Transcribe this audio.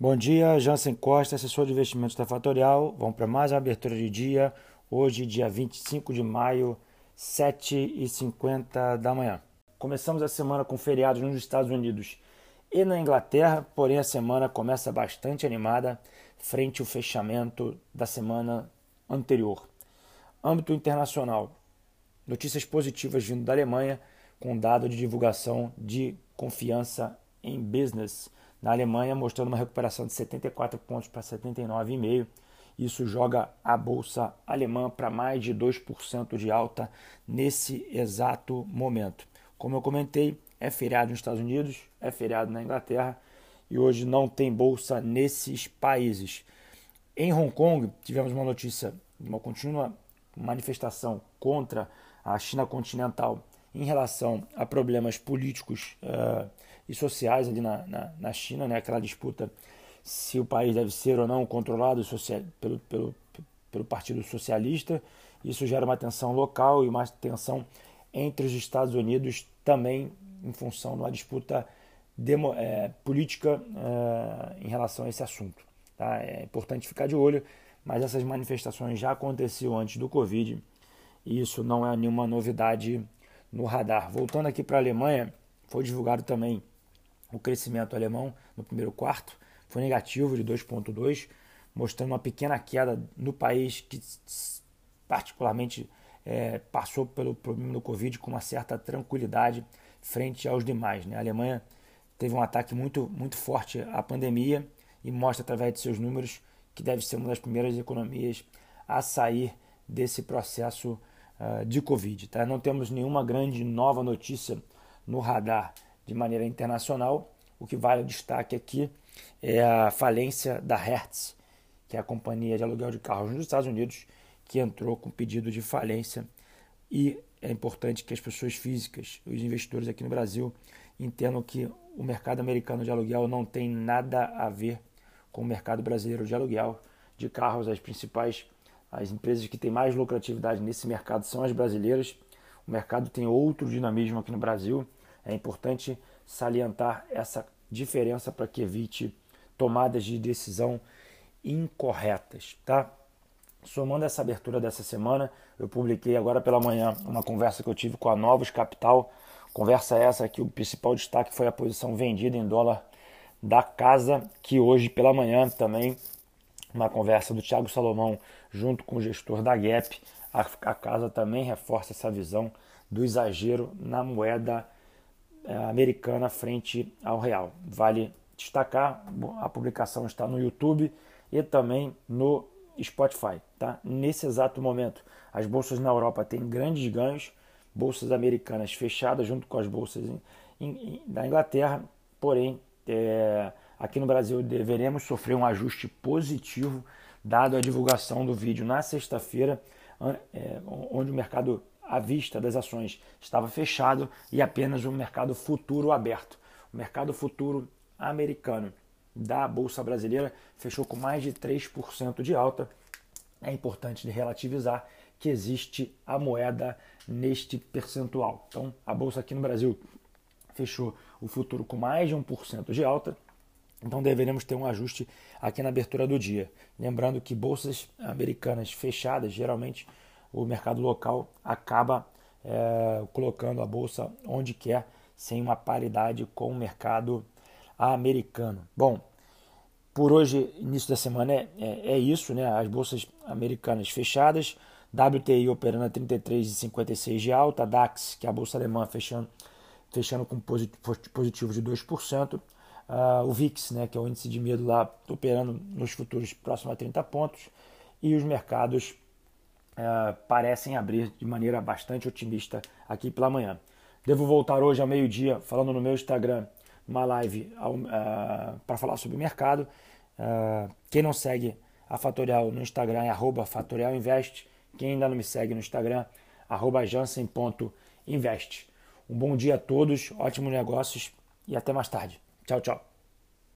Bom dia, Jansen Costa, assessor de investimentos da Fatorial. Vamos para mais uma abertura de dia, hoje, dia 25 de maio, 7h50 da manhã. Começamos a semana com feriados nos Estados Unidos e na Inglaterra, porém a semana começa bastante animada frente ao fechamento da semana anterior. Âmbito internacional: notícias positivas vindo da Alemanha, com dado de divulgação de confiança em business na Alemanha, mostrando uma recuperação de 74 pontos para 79,5. Isso joga a bolsa alemã para mais de 2% de alta nesse exato momento. Como eu comentei, é feriado nos Estados Unidos, é feriado na Inglaterra e hoje não tem bolsa nesses países. Em Hong Kong, tivemos uma notícia de uma contínua manifestação contra a China continental em relação a problemas políticos uh, e sociais ali na, na, na, China, né? aquela disputa se o país deve ser ou não controlado social, pelo, pelo, pelo Partido Socialista. Isso gera uma tensão local e uma tensão entre os Estados Unidos também em função de uma disputa demo, é, política é, em relação a esse assunto. Tá? É importante ficar de olho, mas essas manifestações já aconteciam antes do Covid e isso não é nenhuma novidade no radar. Voltando aqui para a Alemanha, foi divulgado também o crescimento alemão no primeiro quarto, foi negativo de 2,2, mostrando uma pequena queda no país que particularmente é, passou pelo problema do Covid com uma certa tranquilidade frente aos demais. Né? A Alemanha teve um ataque muito, muito forte à pandemia e mostra através de seus números que deve ser uma das primeiras economias a sair desse processo de Covid. Tá? Não temos nenhuma grande nova notícia no radar de maneira internacional. O que vale o destaque aqui é a falência da Hertz, que é a companhia de aluguel de carros nos Estados Unidos, que entrou com pedido de falência. E é importante que as pessoas físicas, os investidores aqui no Brasil, entendam que o mercado americano de aluguel não tem nada a ver com o mercado brasileiro de aluguel de carros. As principais, as empresas que têm mais lucratividade nesse mercado são as brasileiras. O mercado tem outro dinamismo aqui no Brasil. É importante salientar essa diferença para que evite tomadas de decisão incorretas, tá? Somando essa abertura dessa semana, eu publiquei agora pela manhã uma conversa que eu tive com a Novos Capital Conversa essa que o principal destaque foi a posição vendida em dólar da casa, que hoje pela manhã também uma conversa do Thiago Salomão junto com o gestor da Gap, a, a casa também reforça essa visão do exagero na moeda é, americana frente ao real. Vale destacar, a publicação está no YouTube e também no Spotify. Tá? Nesse exato momento, as bolsas na Europa têm grandes ganhos, bolsas americanas fechadas junto com as bolsas em, da Inglaterra, porém, é, aqui no Brasil deveremos sofrer um ajuste positivo, dado a divulgação do vídeo na sexta-feira, é, onde o mercado à vista das ações estava fechado e apenas o mercado futuro aberto. O mercado futuro americano da Bolsa Brasileira fechou com mais de 3% de alta. É importante relativizar que existe a moeda neste percentual. Então, a bolsa aqui no Brasil fechou o futuro com mais de 1% de alta. Então, deveremos ter um ajuste aqui na abertura do dia. Lembrando que bolsas americanas fechadas, geralmente o mercado local acaba é, colocando a bolsa onde quer, sem uma paridade com o mercado americano. Bom, por hoje, início da semana, é, é, é isso, né? As bolsas americanas fechadas, WTI operando a 33,56 de alta, DAX, que é a bolsa alemã, fechando, fechando com positivo de 2%, uh, ah, o VIX, né, que é o índice de medo lá, operando nos futuros próximo a 30 pontos, e os mercados uh, parecem abrir de maneira bastante otimista aqui pela manhã. Devo voltar hoje ao meio-dia falando no meu Instagram, uma live uh, para falar sobre o mercado. quem não segue a Fatorial no Instagram é arroba fatorialinvest. Quem ainda não me segue no Instagram, jansen.invest. Um bom dia a todos, ótimos negócios e até mais tarde. Chao, chao.